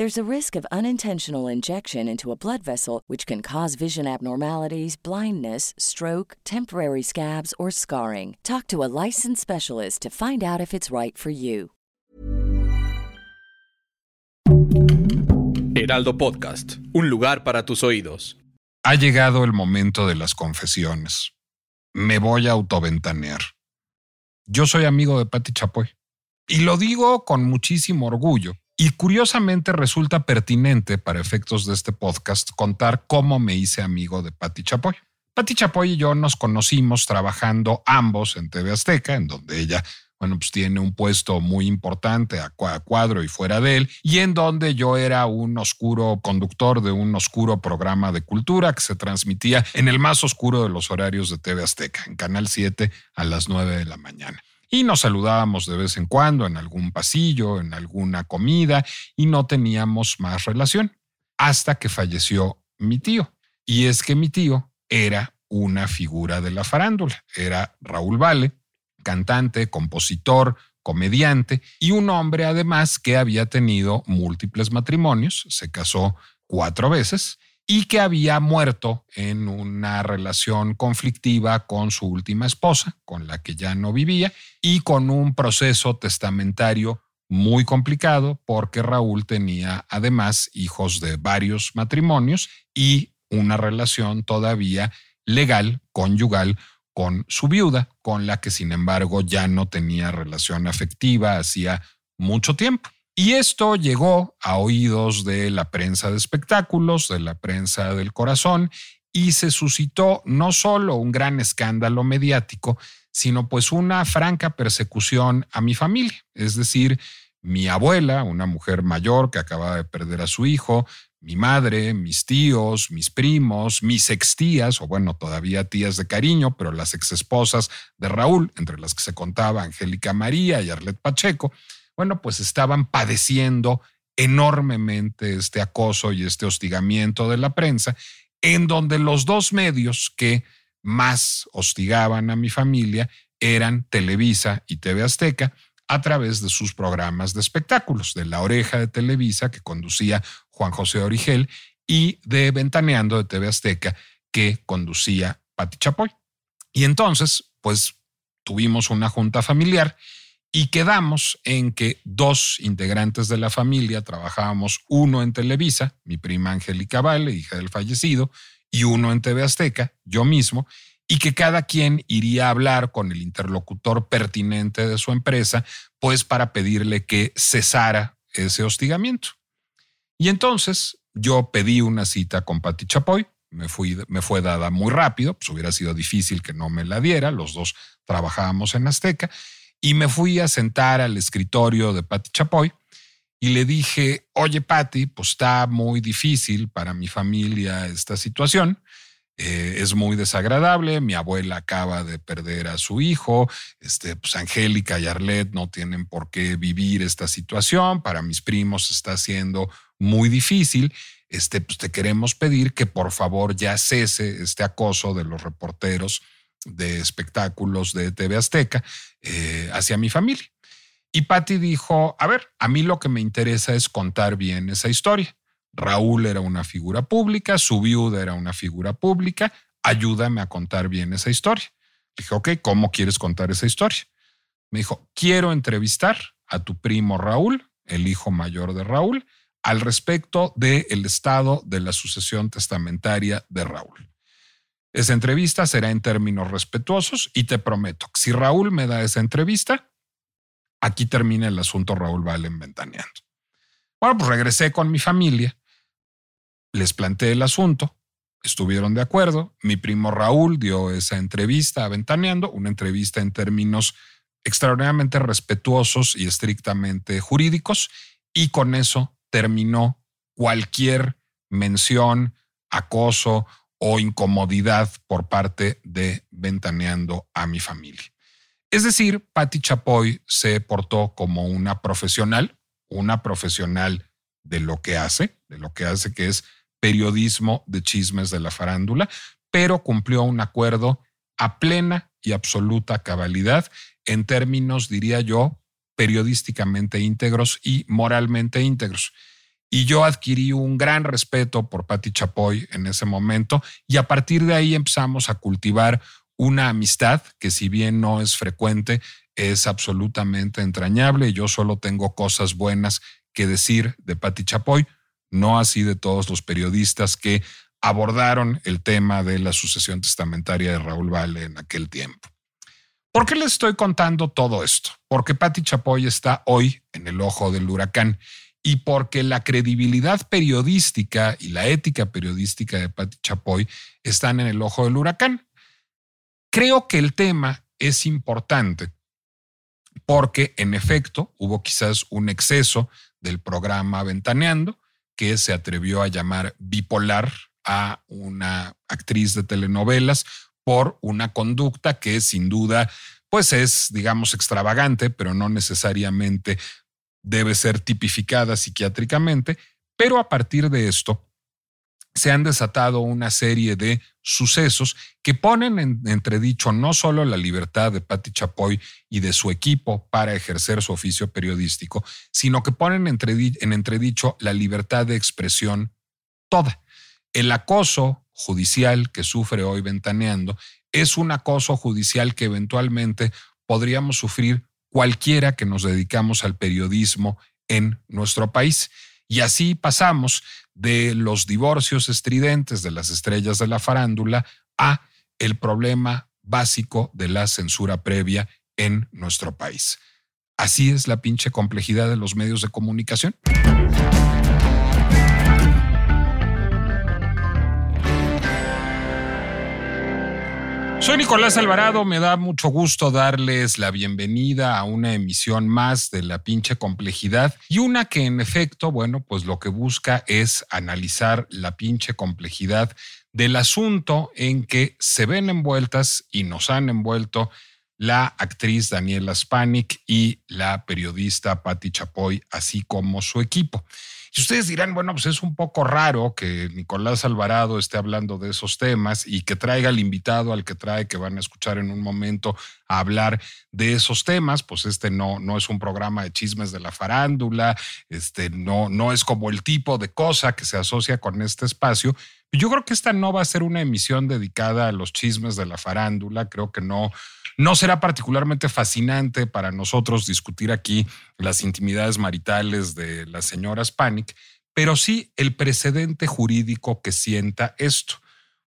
There's a risk of unintentional injection into a blood vessel, which can cause vision abnormalities, blindness, stroke, temporary scabs, or scarring. Talk to a licensed specialist to find out if it's right for you. Heraldo Podcast, un lugar para tus oídos. Ha llegado el momento de las confesiones. Me voy a autoventanear. Yo soy amigo de Patti Chapoy. Y lo digo con muchísimo orgullo y curiosamente resulta pertinente para efectos de este podcast contar cómo me hice amigo de Patti Chapoy. Patti Chapoy y yo nos conocimos trabajando ambos en TV Azteca, en donde ella, bueno, pues tiene un puesto muy importante a cuadro y fuera de él, y en donde yo era un oscuro conductor de un oscuro programa de cultura que se transmitía en el más oscuro de los horarios de TV Azteca, en Canal 7 a las 9 de la mañana y nos saludábamos de vez en cuando en algún pasillo, en alguna comida y no teníamos más relación hasta que falleció mi tío. Y es que mi tío era una figura de la farándula, era Raúl Vale, cantante, compositor, comediante y un hombre además que había tenido múltiples matrimonios, se casó cuatro veces y que había muerto en una relación conflictiva con su última esposa, con la que ya no vivía, y con un proceso testamentario muy complicado porque Raúl tenía además hijos de varios matrimonios y una relación todavía legal, conyugal, con su viuda, con la que sin embargo ya no tenía relación afectiva hacía mucho tiempo. Y esto llegó a oídos de la prensa de espectáculos, de la prensa del corazón, y se suscitó no solo un gran escándalo mediático, sino pues una franca persecución a mi familia. Es decir, mi abuela, una mujer mayor que acababa de perder a su hijo, mi madre, mis tíos, mis primos, mis extías, o bueno, todavía tías de cariño, pero las exesposas de Raúl, entre las que se contaba Angélica María y Arlet Pacheco, bueno, pues estaban padeciendo enormemente este acoso y este hostigamiento de la prensa, en donde los dos medios que más hostigaban a mi familia eran Televisa y TV Azteca a través de sus programas de espectáculos, de La Oreja de Televisa que conducía Juan José Origel y de Ventaneando de TV Azteca que conducía Pati Chapoy. Y entonces, pues tuvimos una junta familiar y quedamos en que dos integrantes de la familia trabajábamos, uno en Televisa, mi prima Angélica Vale, hija del fallecido, y uno en TV Azteca, yo mismo, y que cada quien iría a hablar con el interlocutor pertinente de su empresa, pues para pedirle que cesara ese hostigamiento. Y entonces yo pedí una cita con Pati Chapoy, me, fui, me fue dada muy rápido, pues hubiera sido difícil que no me la diera, los dos trabajábamos en Azteca, y me fui a sentar al escritorio de Patti Chapoy y le dije, oye Patti, pues está muy difícil para mi familia esta situación. Eh, es muy desagradable. Mi abuela acaba de perder a su hijo. Este, pues Angélica y Arlet no tienen por qué vivir esta situación. Para mis primos está siendo muy difícil. Este, pues te queremos pedir que por favor ya cese este acoso de los reporteros de espectáculos de TV Azteca eh, hacia mi familia. Y Patty dijo, a ver, a mí lo que me interesa es contar bien esa historia. Raúl era una figura pública, su viuda era una figura pública, ayúdame a contar bien esa historia. Dije, ok, ¿cómo quieres contar esa historia? Me dijo, quiero entrevistar a tu primo Raúl, el hijo mayor de Raúl, al respecto del estado de la sucesión testamentaria de Raúl. Esa entrevista será en términos respetuosos y te prometo que si Raúl me da esa entrevista, aquí termina el asunto Raúl Valen ventaneando. Bueno, pues regresé con mi familia, les planteé el asunto, estuvieron de acuerdo. Mi primo Raúl dio esa entrevista a Ventaneando, una entrevista en términos extraordinariamente respetuosos y estrictamente jurídicos, y con eso terminó cualquier mención, acoso o incomodidad por parte de Ventaneando a mi familia. Es decir, Patti Chapoy se portó como una profesional, una profesional de lo que hace, de lo que hace que es periodismo de chismes de la farándula, pero cumplió un acuerdo a plena y absoluta cabalidad en términos, diría yo, periodísticamente íntegros y moralmente íntegros. Y yo adquirí un gran respeto por Patti Chapoy en ese momento y a partir de ahí empezamos a cultivar una amistad que si bien no es frecuente, es absolutamente entrañable. Yo solo tengo cosas buenas que decir de Patti Chapoy no así de todos los periodistas que abordaron el tema de la sucesión testamentaria de Raúl Vale en aquel tiempo. ¿Por qué les estoy contando todo esto? Porque Patti Chapoy está hoy en el ojo del huracán y porque la credibilidad periodística y la ética periodística de Patti Chapoy están en el ojo del huracán. Creo que el tema es importante porque en efecto hubo quizás un exceso del programa Ventaneando, que se atrevió a llamar bipolar a una actriz de telenovelas por una conducta que sin duda pues es, digamos, extravagante, pero no necesariamente debe ser tipificada psiquiátricamente. Pero a partir de esto, se han desatado una serie de sucesos que ponen en entredicho no solo la libertad de Patti Chapoy y de su equipo para ejercer su oficio periodístico, sino que ponen en entredicho la libertad de expresión toda. El acoso judicial que sufre hoy Ventaneando es un acoso judicial que eventualmente podríamos sufrir cualquiera que nos dedicamos al periodismo en nuestro país. Y así pasamos de los divorcios estridentes de las estrellas de la farándula a el problema básico de la censura previa en nuestro país. Así es la pinche complejidad de los medios de comunicación. Soy Nicolás Alvarado, me da mucho gusto darles la bienvenida a una emisión más de la pinche complejidad y una que en efecto, bueno, pues lo que busca es analizar la pinche complejidad del asunto en que se ven envueltas y nos han envuelto la actriz Daniela Spanik y la periodista Patti Chapoy, así como su equipo. Y ustedes dirán, bueno, pues es un poco raro que Nicolás Alvarado esté hablando de esos temas y que traiga al invitado al que trae, que van a escuchar en un momento, hablar de esos temas. Pues este no, no es un programa de chismes de la farándula, este no, no es como el tipo de cosa que se asocia con este espacio. Yo creo que esta no va a ser una emisión dedicada a los chismes de la farándula. Creo que no, no será particularmente fascinante para nosotros discutir aquí las intimidades maritales de las señoras Panic, pero sí el precedente jurídico que sienta esto.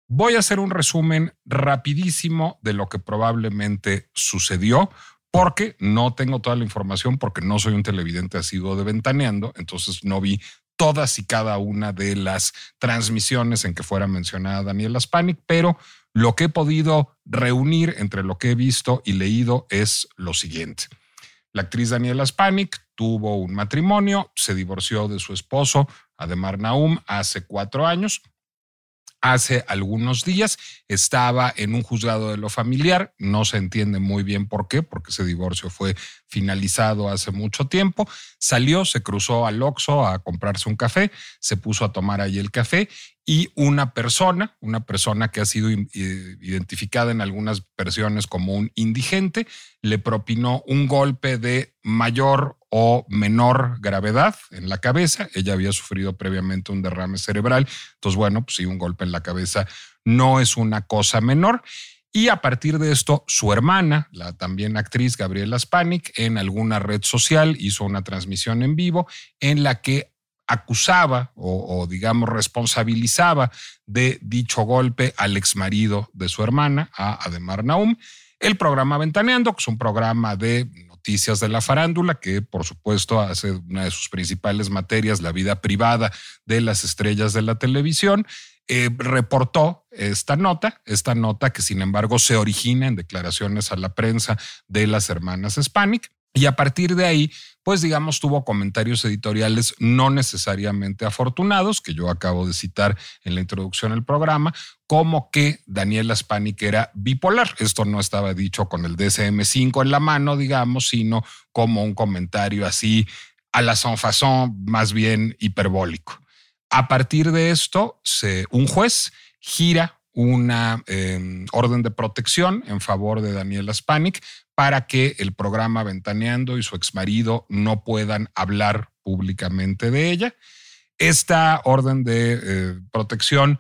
Voy a hacer un resumen rapidísimo de lo que probablemente sucedió, porque no tengo toda la información, porque no soy un televidente asiduo de Ventaneando, entonces no vi todas y cada una de las transmisiones en que fuera mencionada Daniela Spanik, pero lo que he podido reunir entre lo que he visto y leído es lo siguiente. La actriz Daniela Spanik tuvo un matrimonio, se divorció de su esposo, Ademar Naum, hace cuatro años hace algunos días. Estaba en un juzgado de lo familiar, no se entiende muy bien por qué, porque ese divorcio fue finalizado hace mucho tiempo. Salió, se cruzó al Oxxo a comprarse un café, se puso a tomar ahí el café y una persona, una persona que ha sido identificada en algunas versiones como un indigente, le propinó un golpe de mayor o menor gravedad en la cabeza. Ella había sufrido previamente un derrame cerebral. Entonces, bueno, pues sí, un golpe en la cabeza no es una cosa menor. Y a partir de esto, su hermana, la también actriz Gabriela Spanik, en alguna red social hizo una transmisión en vivo en la que acusaba o, o, digamos responsabilizaba de dicho golpe al exmarido de su hermana, a Ademar Naum. El programa Ventaneando, que es un programa de noticias de la farándula, que por supuesto hace una de sus principales materias la vida privada de las estrellas de la televisión, eh, reportó esta nota, esta nota que sin embargo se origina en declaraciones a la prensa de las hermanas Hispanic. Y a partir de ahí, pues digamos, tuvo comentarios editoriales no necesariamente afortunados, que yo acabo de citar en la introducción del programa, como que Daniela Spanik era bipolar. Esto no estaba dicho con el DSM-5 en la mano, digamos, sino como un comentario así a la son más bien hiperbólico. A partir de esto, un juez gira una em, orden de protección en favor de Daniela Spanik para que el programa Ventaneando y su exmarido no puedan hablar públicamente de ella. Esta orden de eh, protección,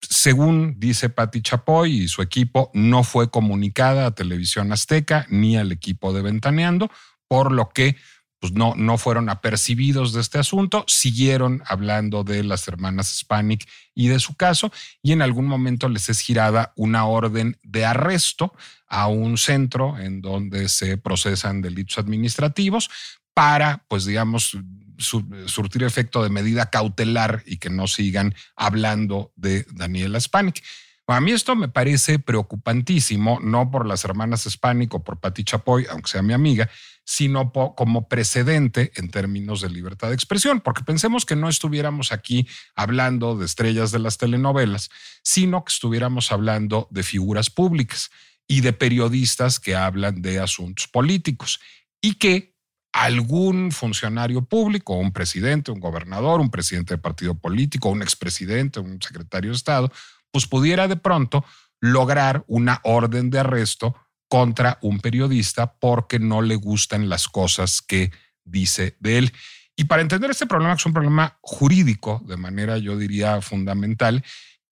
según dice Patti Chapoy y su equipo, no fue comunicada a Televisión Azteca ni al equipo de Ventaneando, por lo que pues no, no fueron apercibidos de este asunto, siguieron hablando de las hermanas Hispanic y de su caso, y en algún momento les es girada una orden de arresto a un centro en donde se procesan delitos administrativos para, pues digamos, surtir efecto de medida cautelar y que no sigan hablando de Daniela Hispanic. A mí esto me parece preocupantísimo, no por las hermanas Hispanic o por Pati Chapoy, aunque sea mi amiga, sino como precedente en términos de libertad de expresión, porque pensemos que no estuviéramos aquí hablando de estrellas de las telenovelas, sino que estuviéramos hablando de figuras públicas y de periodistas que hablan de asuntos políticos y que algún funcionario público, un presidente, un gobernador, un presidente de partido político, un expresidente, un secretario de Estado, pues pudiera de pronto lograr una orden de arresto contra un periodista porque no le gustan las cosas que dice de él. Y para entender este problema, que es un problema jurídico de manera, yo diría, fundamental,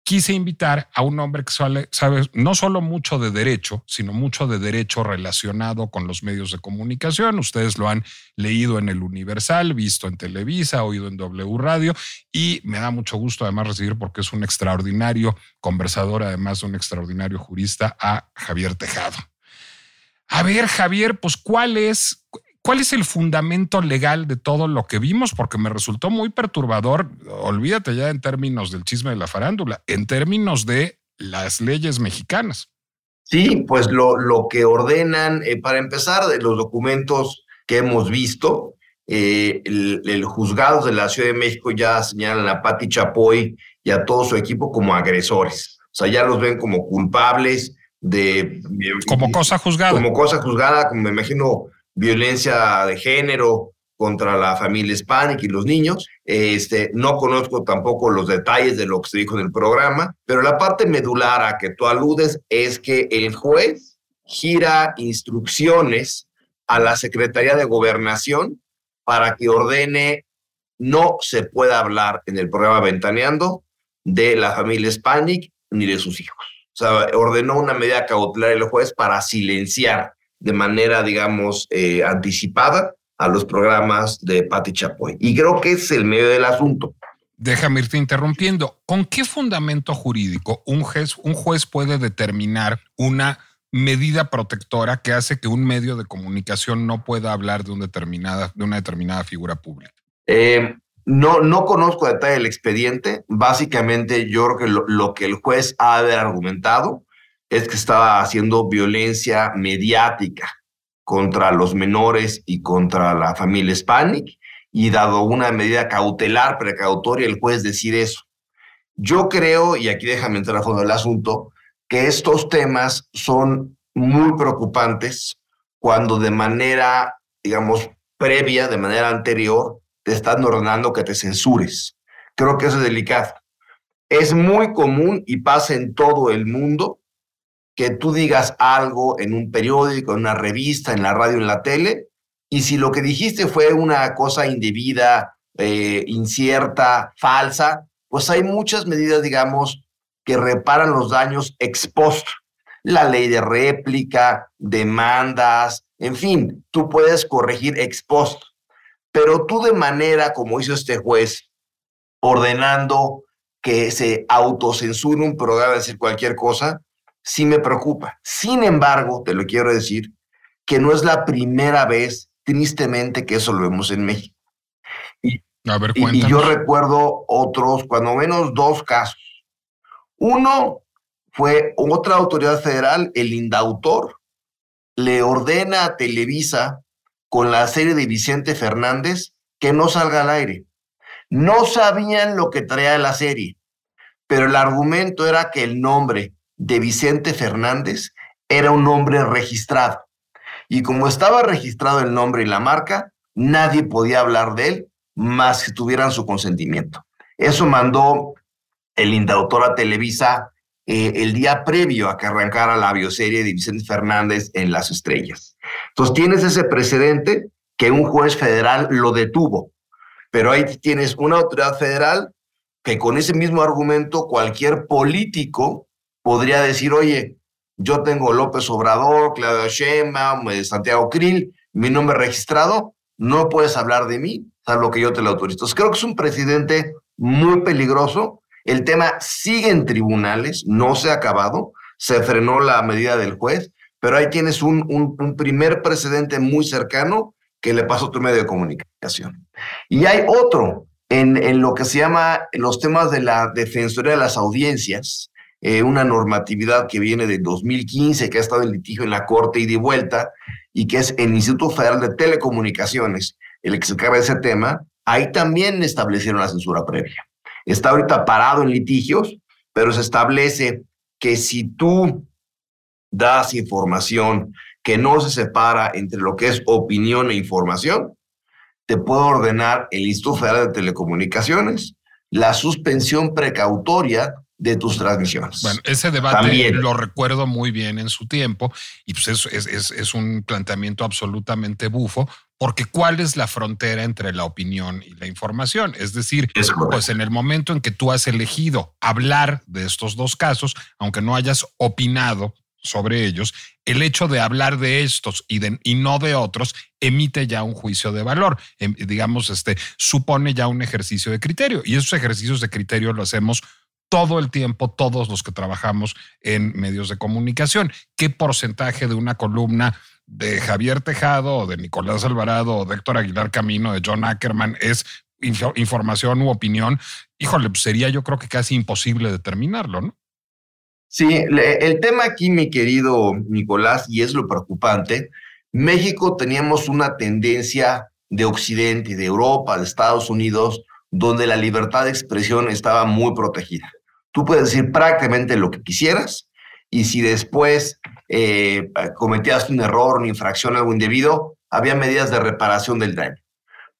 quise invitar a un hombre que sabe, no solo mucho de derecho, sino mucho de derecho relacionado con los medios de comunicación. Ustedes lo han leído en el Universal, visto en Televisa, oído en W Radio y me da mucho gusto además recibir porque es un extraordinario conversador, además de un extraordinario jurista, a Javier Tejado. A ver, Javier, pues ¿cuál es, cuál es el fundamento legal de todo lo que vimos? Porque me resultó muy perturbador, olvídate ya en términos del chisme de la farándula, en términos de las leyes mexicanas. Sí, pues lo, lo que ordenan, eh, para empezar, de los documentos que hemos visto, eh, el, juzgado de la Ciudad de México ya señalan a Pati Chapoy y a todo su equipo como agresores. O sea, ya los ven como culpables de... Como cosa juzgada. Como cosa juzgada, como me imagino, violencia de género contra la familia hispánica y los niños. Este, no conozco tampoco los detalles de lo que se dijo en el programa, pero la parte medular a que tú aludes es que el juez gira instrucciones a la Secretaría de Gobernación para que ordene no se pueda hablar en el programa Ventaneando de la familia Hispanic ni de sus hijos. O sea, ordenó una medida cautelar el juez para silenciar de manera, digamos, eh, anticipada a los programas de Patti Chapoy. Y creo que es el medio del asunto. Déjame irte interrumpiendo. ¿Con qué fundamento jurídico un juez, un juez puede determinar una medida protectora que hace que un medio de comunicación no pueda hablar de, una determinada, de una determinada figura pública? Eh, no, no conozco detalle el expediente. Básicamente, yo creo que lo, que el juez ha argumentado es que estaba haciendo violencia mediática contra los menores y contra la familia Hispanic y dado una medida cautelar, precautoria, el juez decide eso. Yo creo, y aquí déjame entrar a fondo del asunto, que estos temas son muy preocupantes cuando de manera, digamos, previa, de manera anterior, te están ordenando que te censures. Creo que eso es delicado. Es muy común y pasa en todo el mundo que tú digas algo en un periódico, en una revista, en la radio, en la tele, y si lo que dijiste fue una cosa indebida, eh, incierta, falsa, pues hay muchas medidas, digamos, que reparan los daños ex post. La ley de réplica, demandas, en fin, tú puedes corregir ex post. Pero tú de manera, como hizo este juez, ordenando que se autocensure un programa, decir cualquier cosa, sí me preocupa. Sin embargo, te lo quiero decir, que no es la primera vez, tristemente, que eso lo vemos en México. Y, A ver, y, y yo recuerdo otros, cuando menos dos casos. Uno fue otra autoridad federal, el indautor, le ordena a Televisa con la serie de Vicente Fernández que no salga al aire. No sabían lo que traía la serie, pero el argumento era que el nombre de Vicente Fernández era un nombre registrado. Y como estaba registrado el nombre y la marca, nadie podía hablar de él más que tuvieran su consentimiento. Eso mandó el indautor a Televisa eh, el día previo a que arrancara la bioserie de Vicente Fernández en Las Estrellas. Entonces tienes ese precedente que un juez federal lo detuvo, pero ahí tienes una autoridad federal que con ese mismo argumento cualquier político podría decir, oye, yo tengo López Obrador, Claudio Sheinbaum, eh, Santiago Krill, mi nombre registrado, no puedes hablar de mí, salvo que yo te lo autorizo. Creo que es un presidente muy peligroso. El tema sigue en tribunales, no se ha acabado, se frenó la medida del juez, pero ahí tienes un, un, primer precedente muy cercano que le pasó a tu medio de comunicación. Y hay otro en, en lo que se llama los temas de la Defensoría de las Audiencias, eh, una normatividad que viene de 2015, que ha estado en litigio en la Corte y de vuelta, y que es el Instituto Federal de Telecomunicaciones, el que se encarga de ese tema, ahí también establecieron la censura previa. Está ahorita parado en litigios, pero se establece que si tú das información que no se separa entre lo que es opinión e información, te puede ordenar el Instituto Federal de Telecomunicaciones la suspensión precautoria de tus transmisiones. Bueno, ese debate lo recuerdo muy bien en su tiempo y pues es, es, es, un planteamiento absolutamente bufo porque ¿cuál es la frontera entre la opinión y la información? Es decir, pues en el momento en que tú has elegido hablar de estos dos casos, aunque no hayas opinado sobre ellos, el hecho de hablar de estos y, de, y no de otros emite ya un juicio de valor, em, digamos, este, supone ya un ejercicio de criterio y esos ejercicios de criterio lo hacemos todo el tiempo todos los que trabajamos en medios de comunicación. ¿Qué porcentaje de una columna de Javier Tejado de Nicolás Alvarado de Héctor Aguilar Camino, de John Ackerman es información u opinión? Híjole, pues sería yo creo que casi imposible determinarlo, ¿no? Sí, el tema aquí, mi querido Nicolás, y es lo preocupante, México teníamos una tendencia de Occidente, de Europa, de Estados Unidos, donde la libertad de expresión estaba muy protegida. Tú puedes decir prácticamente lo que quisieras y si después eh, cometías un error, una infracción, algo indebido, había medidas de reparación del daño.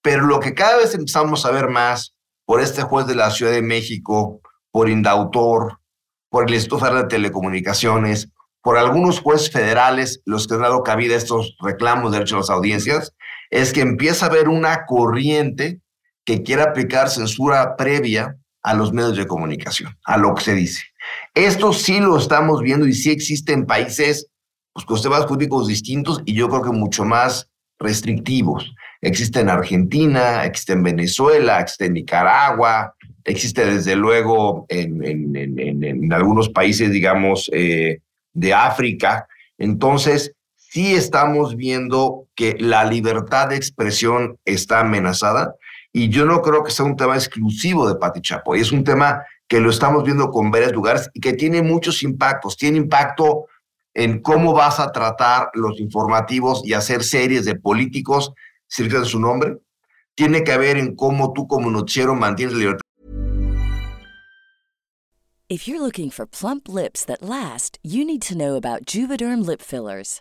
Pero lo que cada vez empezamos a ver más por este juez de la Ciudad de México, por Indautor, por el Instituto Federal de Telecomunicaciones, por algunos jueces federales, los que han dado cabida a estos reclamos de derechos a las audiencias, es que empieza a haber una corriente que quiere aplicar censura previa a los medios de comunicación, a lo que se dice. Esto sí lo estamos viendo y sí existen países pues, con sistemas jurídicos distintos y yo creo que mucho más restrictivos. Existe en Argentina, existe en Venezuela, existe en Nicaragua, existe desde luego en, en, algunos países, digamos, eh, de África. Entonces, sí estamos viendo que la libertad de expresión está amenazada y yo no creo que sea un tema exclusivo de Pati Chapoy, es un tema que lo estamos viendo con varios lugares y que tiene muchos impactos. Tiene impacto en cómo vas a tratar los informativos y hacer series de políticos de su nombre. Tiene que ver en cómo tú como noticiero mantienes la libertad. If you're looking for plump lips that last, you need to know about Juvederm lip fillers.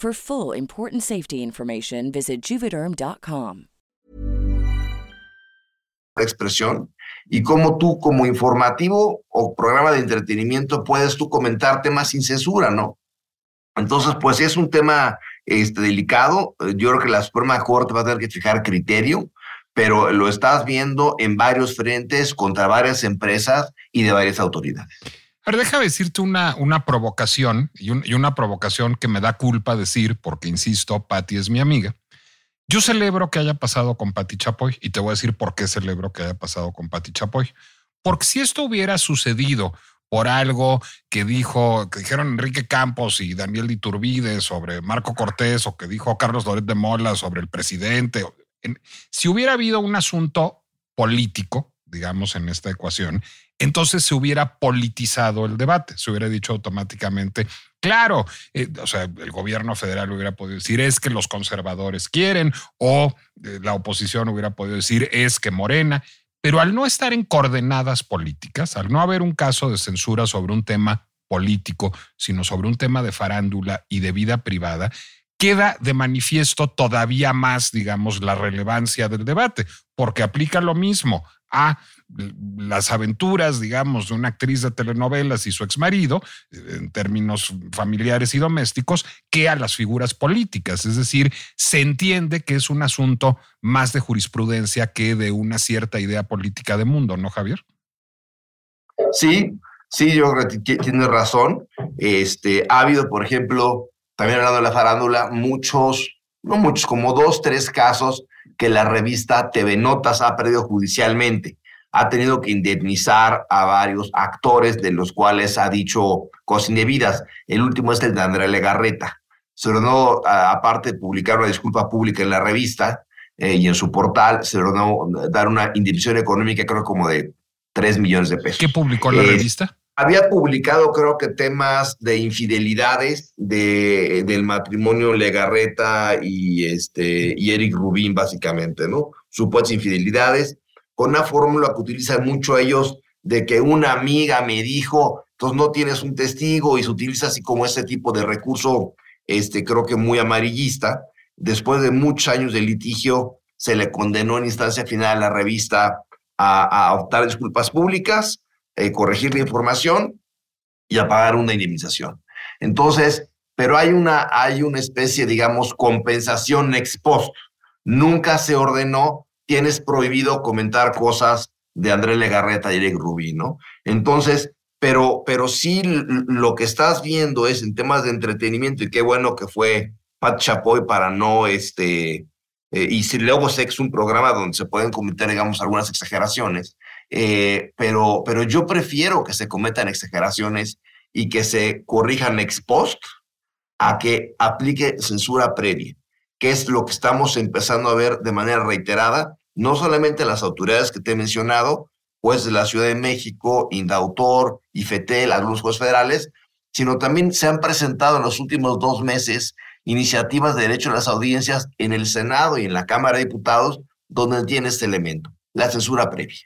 For full important safety information, visit juvederm.com. expresión y cómo tú como informativo o programa de entretenimiento puedes tú comentar temas sin censura, ¿no? Entonces, pues es un tema este, delicado. Yo creo que la Suprema Corte va a tener que fijar criterio, pero lo estás viendo en varios frentes contra varias empresas y de varias autoridades. Déjame decirte una, una provocación y, un- y una provocación que me da culpa decir, porque insisto, Patti es mi amiga. Yo celebro que haya pasado con Patti Chapoy y te voy a decir por qué celebro que haya pasado con Patti Chapoy. Porque si esto hubiera sucedido por algo que dijo, que dijeron Enrique Campos y Daniel Iturbide sobre Marco Cortés o que dijo Carlos Loret de Mola sobre el presidente, si hubiera habido un asunto político, digamos, en esta ecuación, entonces se hubiera politizado el debate, se hubiera dicho automáticamente, claro, eh, o sea, el gobierno federal hubiera podido decir es que los conservadores quieren o eh, la oposición hubiera podido decir es que Morena, pero al no estar en coordenadas políticas, al no haber un caso de censura sobre un tema político, sino sobre un tema de farándula y de vida privada, queda de manifiesto todavía más, digamos, la relevancia del debate, porque aplica lo mismo a las aventuras, digamos, de una actriz de telenovelas y su exmarido, en términos familiares y domésticos, que a las figuras políticas. Es decir, se entiende que es un asunto más de jurisprudencia que de una cierta idea política de mundo, ¿no, Javier? Sí, sí, yo creo que ti- tienes razón. Este, ha habido, por ejemplo, también hablando de la farándula, muchos, no muchos, como dos, tres casos que la revista TV Notas ha perdido judicialmente. Ha tenido que indemnizar a varios actores, de los cuales ha dicho cosas indebidas. El último es el de Andrea Legarreta. Se ordenó, aparte de publicar una disculpa pública en la revista eh, y en su portal, se ordenó dar una indemnización económica, creo como de 3 millones de pesos. ¿Qué publicó la Eh, revista? Había publicado, creo que temas de infidelidades de, del matrimonio Legarreta y, este, y Eric Rubín, básicamente, ¿no? Supuestas infidelidades, con una fórmula que utilizan mucho ellos de que una amiga me dijo, entonces no tienes un testigo y se utiliza así como ese tipo de recurso, este, creo que muy amarillista. Después de muchos años de litigio, se le condenó en instancia final a la revista a, a optar disculpas públicas eh, corregir la información y a pagar una indemnización. Entonces, pero hay una, hay una especie, digamos, compensación ex post. Nunca se ordenó, tienes prohibido comentar cosas de Andrés Legarreta y Eric Rubí, ¿no? Entonces, pero, pero sí lo que estás viendo es en temas de entretenimiento y qué bueno que fue Pat Chapoy para no, este, eh, y si luego sé es un programa donde se pueden cometer, digamos, algunas exageraciones, eh, pero, pero yo prefiero que se cometan exageraciones y que se corrijan ex post a que aplique censura previa, que es lo que estamos empezando a ver de manera reiterada, no solamente las autoridades que te he mencionado, pues de la Ciudad de México, Indautor, IFETEL, algunos jueces federales, sino también se han presentado en los últimos dos meses iniciativas de derecho a las audiencias en el Senado y en la Cámara de Diputados, donde tiene este elemento, la censura previa.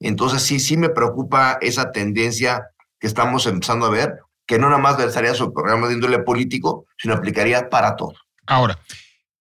Entonces sí, sí me preocupa esa tendencia que estamos empezando a ver, que no nada más versaría sobre programas de índole político, sino aplicaría para todo. Ahora,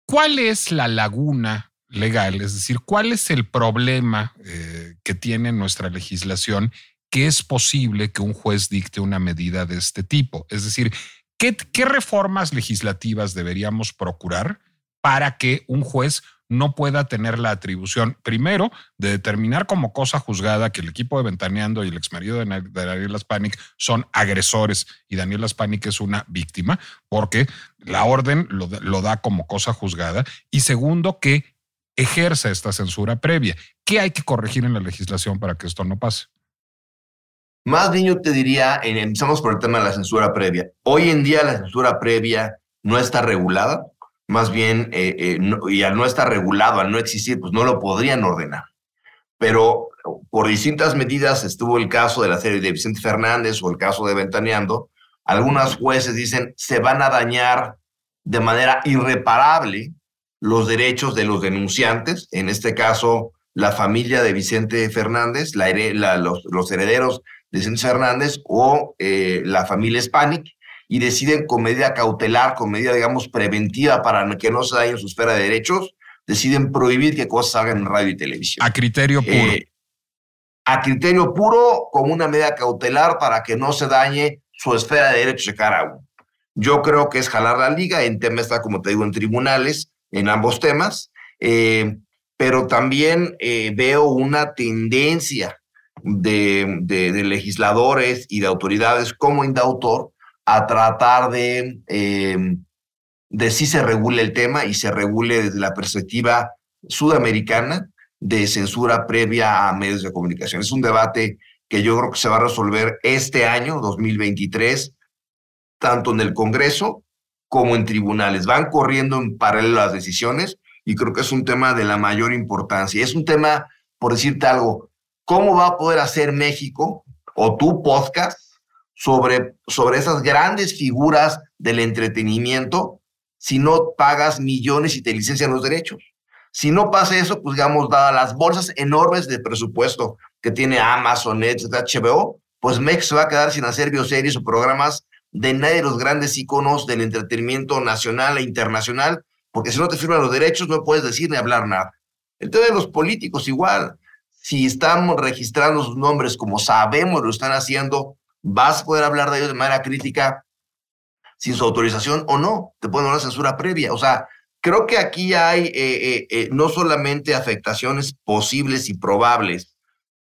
¿cuál es la laguna legal? Es decir, ¿cuál es el problema eh, que tiene nuestra legislación que es posible que un juez dicte una medida de este tipo? Es decir, ¿qué, reformas legislativas deberíamos procurar para que un juez no pueda tener la atribución, primero, de determinar como cosa juzgada que el equipo de Ventaneando y el exmarido de, Daniel Spanik son agresores y Daniel Spanik es una víctima, porque la orden lo da como cosa juzgada. Y segundo, que ejerza esta censura previa. ¿Qué hay que corregir en la legislación para que esto no pase? Más bien yo te diría, empezamos por el tema de la censura previa. Hoy en día la censura previa no está regulada. más bien, eh, eh, y al no estar regulado, al no existir, pues no lo podrían ordenar. Pero por distintas medidas estuvo el caso de la serie de Vicente Fernández o el caso de Ventaneando. Algunas jueces dicen se van a dañar de manera irreparable los derechos de los denunciantes, en este caso la familia de Vicente Fernández, la, los, herederos de Vicente Fernández o eh, la familia Hispanic, y deciden con medida cautelar, con medida, digamos, preventiva para que no se dañen su esfera de derechos, deciden prohibir que cosas hagan en radio y televisión. A criterio puro. Eh, a criterio puro, como una medida cautelar para que no se dañe su esfera de derechos de cara a uno. Yo creo que es jalar la liga, en tema está, como te digo, en tribunales, en ambos temas, eh, pero también eh, veo una tendencia de, legisladores y de autoridades como Indautor a tratar de, eh, de si se regule el tema y se regule desde la perspectiva sudamericana de censura previa a medios de comunicación. Es un debate que yo creo que se va a resolver este año, 2023, tanto en el Congreso como en tribunales. Van corriendo en paralelo las decisiones y creo que es un tema de la mayor importancia. Es un tema, por decirte algo, ¿cómo va a poder hacer México o tu podcast sobre, sobre esas grandes figuras del entretenimiento si no pagas millones y te licencian los derechos. Si no pasa eso, pues digamos, dadas las bolsas enormes de presupuesto que tiene Amazon, Netflix, HBO, pues Mex se va a quedar sin hacer bioseries o programas de nadie de los grandes iconos del entretenimiento nacional e internacional, porque si no te firman los derechos no puedes decir ni hablar nada. Entonces los políticos igual, si estamos registrando sus nombres como sabemos lo están haciendo, vas a poder hablar de ellos de manera crítica sin su autorización o no, te ponen una censura previa. O sea, creo que aquí hay eh, eh, eh, no solamente afectaciones posibles y probables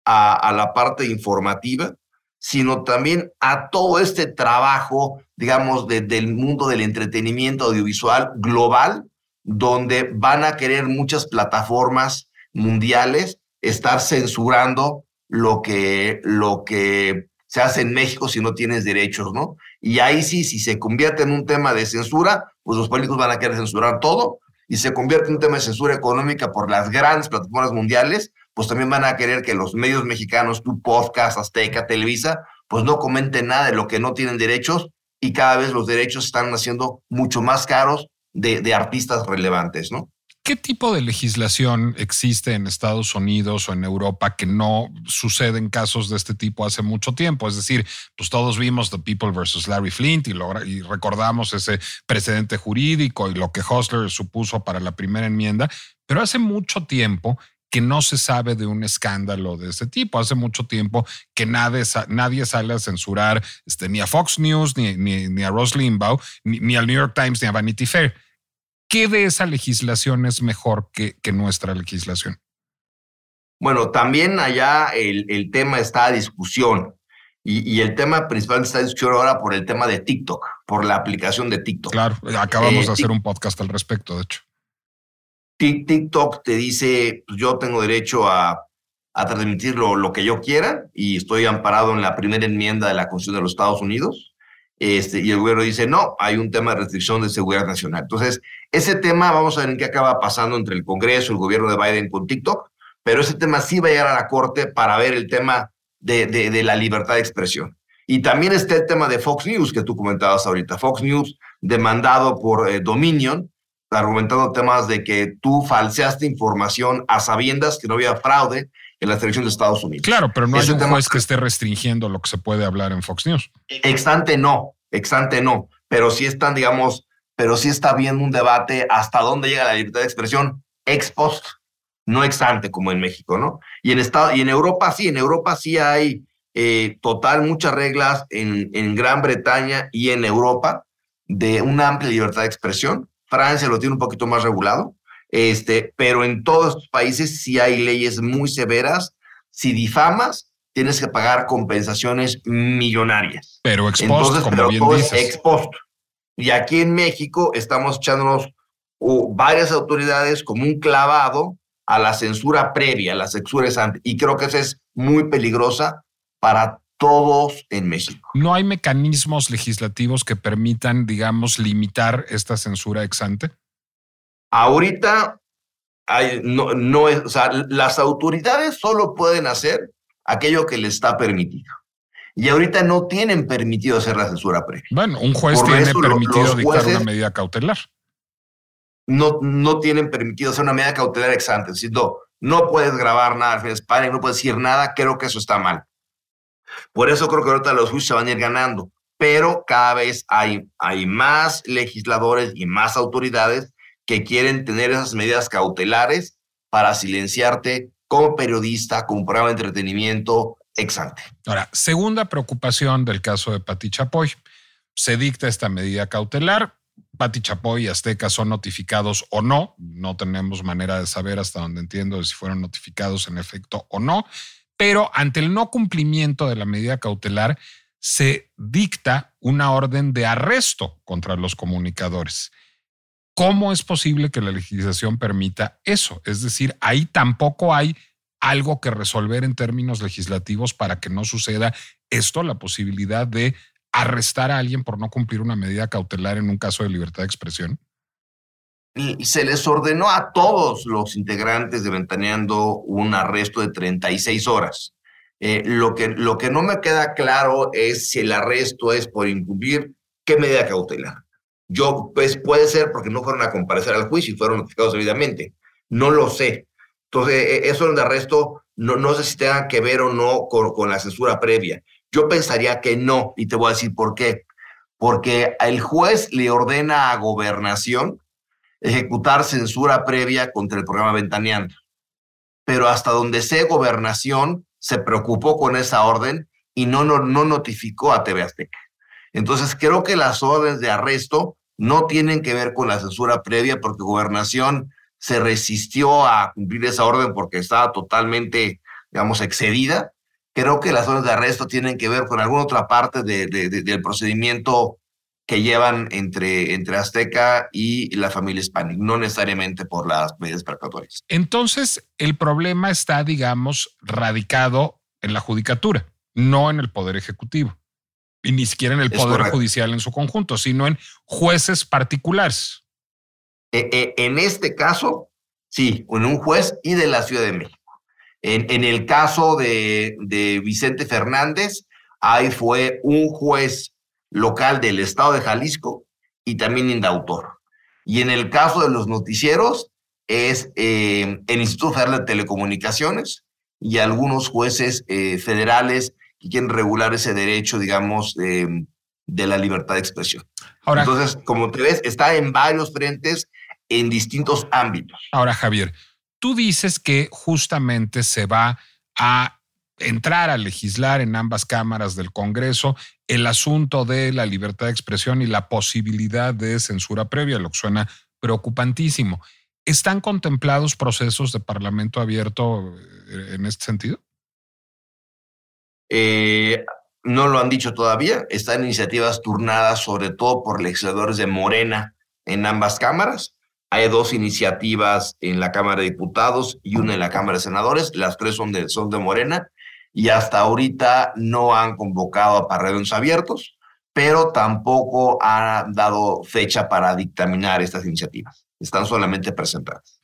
a, la parte informativa, sino también a todo este trabajo, digamos, del mundo del entretenimiento audiovisual global, donde van a querer muchas plataformas mundiales estar censurando lo que, lo que se hace en México si no tienes derechos, ¿no? Y ahí sí, si se convierte en un tema de censura, pues los políticos van a querer censurar todo, y se convierte en un tema de censura económica por las grandes plataformas mundiales, pues también van a querer que los medios mexicanos, tu podcast, Azteca, Televisa, pues no comenten nada de lo que no tienen derechos y cada vez los derechos están haciendo mucho más caros de, artistas relevantes, ¿no? ¿Qué tipo de legislación existe en Estados Unidos o en Europa que no sucede en casos de este tipo hace mucho tiempo? Es decir, pues todos vimos The People versus Larry Flint y, y recordamos ese precedente jurídico y lo que Hostler supuso para la primera enmienda, pero hace mucho tiempo que no se sabe de un escándalo de ese tipo. Hace mucho tiempo que nadie, nadie sale a censurar este, ni a Fox News, ni, ni, a Ross Limbaugh, ni, ni al New York Times, ni a Vanity Fair. ¿Qué de esa legislación es mejor que, que nuestra legislación? Bueno, también allá el, el tema está a discusión. Y, y, el tema principal está a discusión ahora por el tema de TikTok, por la aplicación de TikTok. Claro, acabamos de eh, hacer un podcast al respecto, de hecho. TikTok te dice, pues yo tengo derecho a, transmitir lo, que yo quiera y estoy amparado en la primera enmienda de la Constitución de los Estados Unidos. Este, y el gobierno dice, no, hay un tema de restricción de seguridad nacional. Entonces, ese tema, vamos a ver qué acaba pasando entre el Congreso, el gobierno de Biden con TikTok, pero ese tema sí va a llegar a la Corte para ver el tema de, de, la libertad de expresión. Y también está el tema de Fox News, que tú comentabas ahorita. Fox News, demandado por eh, Dominion, argumentando temas de que tú falseaste información a sabiendas que no había fraude en la selección de Estados Unidos. Claro, pero no hay un tema juez que esté restringiendo lo que se puede hablar en Fox News. Exante no, exante no, pero sí están, digamos, pero sí está viendo un debate hasta dónde llega la libertad de expresión ex post, no exante como en México, ¿no? Y en, Estado, y en Europa sí, en Europa sí hay eh, total muchas reglas en, en Gran Bretaña y en Europa de una amplia libertad de expresión. Francia lo tiene un poquito más regulado, este, pero en todos estos países sí hay leyes muy severas. Si difamas, tienes que pagar compensaciones millonarias. Pero ex post, como bien dices. Y aquí en México estamos echándonos varias autoridades como un clavado a la censura previa, a la censura antes. Y creo que esa es muy peligrosa para todos en México. ¿No hay mecanismos legislativos que permitan, digamos, limitar esta censura ex ante? Ahorita hay, no, no es, o sea, las autoridades solo pueden hacer aquello que les está permitido. Y ahorita no tienen permitido hacer la censura previa. Bueno, un juez tiene permitido dictar una medida cautelar. No, no tienen permitido hacer una medida cautelar ex ante. no, no puedes grabar nada al no puedes decir nada, creo que eso está mal. Por eso creo que ahorita los juicios se van a ir ganando, pero cada vez hay, hay más legisladores y más autoridades que quieren tener esas medidas cautelares para silenciarte como periodista, como programa de entretenimiento ex ante. Ahora, segunda preocupación del caso de Pati Chapoy. Se dicta esta medida cautelar. Pati Chapoy y Azteca son notificados o no. No tenemos manera de saber hasta donde entiendo si fueron notificados en efecto o no pero ante el no cumplimiento de la medida cautelar se dicta una orden de arresto contra los comunicadores. ¿Cómo es posible que la legislación permita eso? Es decir, ahí tampoco hay algo que resolver en términos legislativos para que no suceda esto, la posibilidad de arrestar a alguien por no cumplir una medida cautelar en un caso de libertad de expresión se les ordenó a todos los integrantes de Ventaneando un arresto de 36 horas. Eh, lo, que, lo que no me queda claro es si el arresto es por incumplir qué medida cautelar. Yo, pues puede ser porque no fueron a comparecer al juicio y fueron notificados debidamente. No lo sé. Entonces, e, e, eso de arresto no, no sé si tenga que ver o no con, con la censura previa. Yo pensaría que no, y te voy a decir por qué. Porque el juez le ordena a gobernación ejecutar censura previa contra el programa Ventaneando. Pero hasta donde sé, gobernación se preocupó con esa orden y no, no, no notificó a TV Azteca. Entonces, creo que las órdenes de arresto no tienen que ver con la censura previa porque gobernación se resistió a cumplir esa orden porque estaba totalmente, digamos, excedida. Creo que las órdenes de arresto tienen que ver con alguna otra parte de, del procedimiento que llevan entre, entre Azteca y la familia Hispanic, no necesariamente por las medidas precautorias. Entonces, el problema está, digamos, radicado en la judicatura, no en el Poder Ejecutivo, y ni siquiera en el Poder Judicial en su conjunto, sino en jueces particulares. E, e, en este caso, sí, en un juez y de la Ciudad de México. En, en el caso de, de Vicente Fernández, ahí fue un juez local del estado de Jalisco y también indautor. Y en el caso de los noticieros es eh, el Instituto Federal de Telecomunicaciones y algunos jueces eh, federales que quieren regular ese derecho, digamos, de la libertad de expresión. Ahora, Entonces, como te ves, está en varios frentes, en distintos ámbitos. Ahora, Javier, tú dices que justamente se va a entrar a legislar en ambas cámaras del Congreso el asunto de la libertad de expresión y la posibilidad de censura previa, lo que suena preocupantísimo. ¿Están contemplados procesos de parlamento abierto eh, en este sentido? Eh, no lo han dicho todavía. Están iniciativas turnadas sobre todo por legisladores de Morena en ambas cámaras. Hay dos iniciativas en la Cámara de Diputados y una en la Cámara de Senadores. Las tres son de, son de Morena y hasta ahorita no han convocado a parredones abiertos, pero tampoco han dado fecha para dictaminar estas iniciativas. Están solamente presentadas.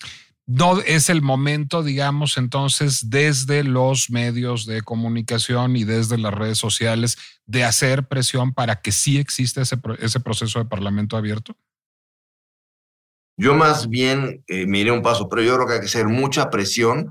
No es el momento, digamos, entonces, desde los medios de comunicación y desde las redes sociales, de hacer presión para que sí exista ese, ese proceso de parlamento abierto? Yo más bien eh, me iré un paso, pero yo creo que hay que hacer mucha presión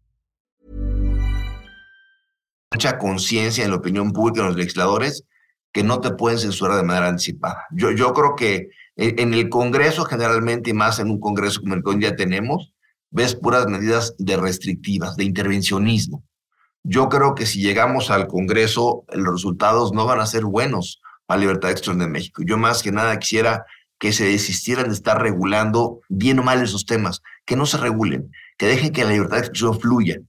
Mucha conciencia en la opinión pública, en los legisladores, que no te pueden censurar de manera anticipada. Yo, yo creo que en el Congreso generalmente, y más en un Congreso como el que hoy día tenemos, ves puras medidas de restrictivas, de intervencionismo. Yo creo que si llegamos al Congreso, los resultados no van a ser buenos para la libertad de expresión de México. Yo más que nada quisiera que se desistieran de estar regulando bien o mal esos temas, que no se regulen, que dejen que la libertad de expresión fluya.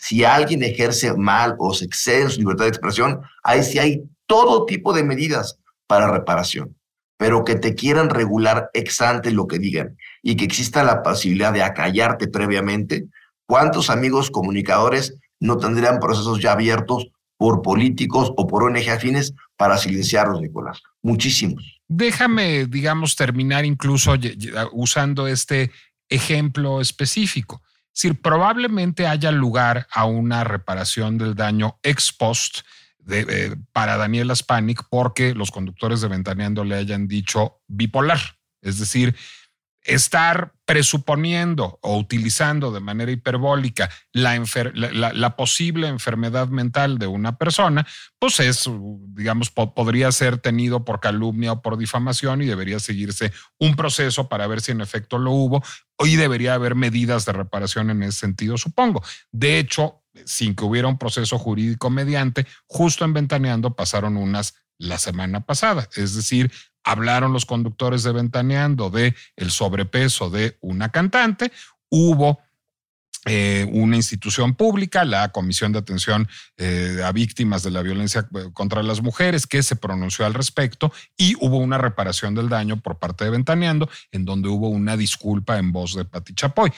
Si alguien ejerce mal o se excede en su libertad de expresión, ahí sí hay todo tipo de medidas para reparación, pero que te quieran regular ex ante lo que digan y que exista la posibilidad de acallarte previamente, ¿cuántos amigos comunicadores no tendrían procesos ya abiertos por políticos o por ONG afines para silenciarlos, Nicolás? Muchísimos. Déjame, digamos, terminar incluso usando este ejemplo específico. Es decir, probablemente haya lugar a una reparación del daño ex post eh, para Daniel Spanik porque los conductores de Ventaneando le hayan dicho bipolar. Es decir, estar presuponiendo o utilizando de manera hiperbólica la, posible enfermedad mental de una persona, pues es, digamos, podría ser tenido por calumnia o por difamación y debería seguirse un proceso para ver si en efecto lo hubo y debería haber medidas de reparación en ese sentido, supongo. De hecho, sin que hubiera un proceso jurídico mediante, justo en Ventaneando pasaron unas la semana pasada. Es decir, hablaron los conductores de Ventaneando de el sobrepeso de una cantante, hubo eh, una institución pública, la Comisión de Atención eh, a Víctimas de la Violencia eh, contra las Mujeres, que se pronunció al respecto y hubo una reparación del daño por parte de Ventaneando, en donde hubo una disculpa en voz de Pati Chapoy.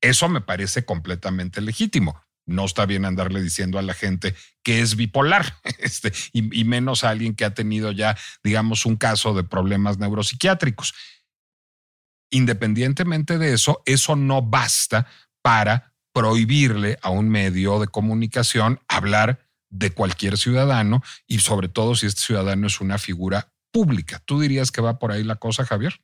Eso me parece completamente legítimo no está bien andarle diciendo a la gente que es bipolar, este, y, menos a alguien que ha tenido ya, digamos, un caso de problemas neuropsiquiátricos. Independientemente de eso, eso no basta para prohibirle a un medio de comunicación hablar de cualquier ciudadano y sobre todo si este ciudadano es una figura pública. ¿Tú dirías que va por ahí la cosa, Javier?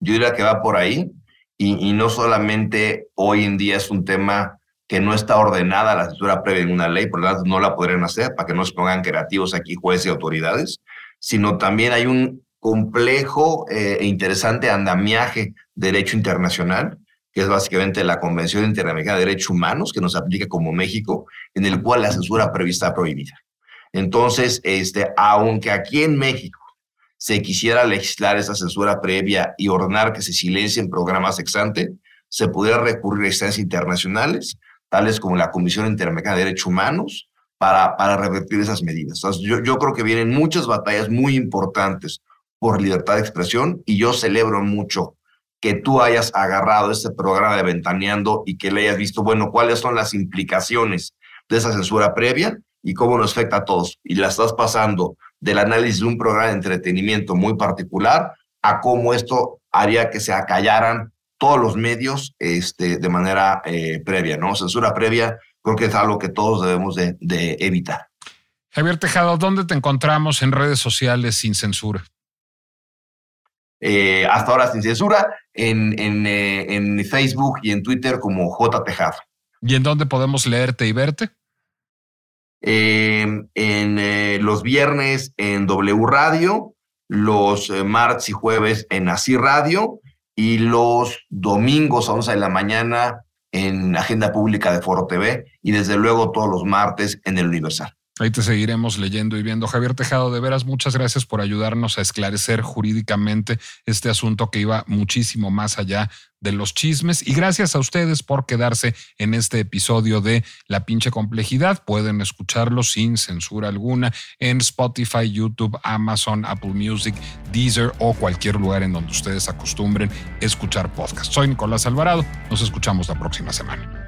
Yo diría que va por ahí y, y no solamente hoy en día es un tema que no está ordenada la censura previa en una ley, por lo tanto no la podrían hacer para que no se pongan creativos aquí jueces y autoridades, sino también hay un complejo eh, e interesante andamiaje de derecho internacional, que es básicamente la Convención Interamericana de Derechos Humanos, que nos aplica como México, en el cual la censura previa está prohibida. Entonces, este, aunque aquí en México se quisiera legislar esa censura previa y ordenar que se silencien programas ex ante, se pudiera recurrir a instancias internacionales tales como la Comisión Interamericana de Derechos Humanos, para, para revertir esas medidas. yo, yo creo que vienen muchas batallas muy importantes por libertad de expresión y yo celebro mucho que tú hayas agarrado este programa de Ventaneando y que le hayas visto, bueno, cuáles son las implicaciones de esa censura previa y cómo nos afecta a todos. Y la estás pasando del análisis de un programa de entretenimiento muy particular a cómo esto haría que se acallaran todos los medios este, de manera eh, previa, ¿no? Censura previa creo que es algo que todos debemos de, evitar. Javier Tejado, ¿dónde te encontramos en redes sociales sin censura? Eh, hasta ahora sin censura, en, en, eh, en, Facebook y en Twitter como J. Tejado. ¿Y en dónde podemos leerte y verte? en los viernes en W Radio, los martes y jueves en Así Radio y los domingos a 11 de la mañana en Agenda Pública de Foro TV y desde luego todos los martes en el Universal. Ahí te seguiremos leyendo y viendo. Javier Tejado, de veras, muchas gracias por ayudarnos a esclarecer jurídicamente este asunto que iba muchísimo más allá de los chismes. Y gracias a ustedes por quedarse en este episodio de La pinche complejidad. Pueden escucharlo sin censura alguna en Spotify, YouTube, Amazon, Apple Music, Deezer o cualquier lugar en donde ustedes acostumbren escuchar podcasts. Soy Nicolás Alvarado. Nos escuchamos la próxima semana.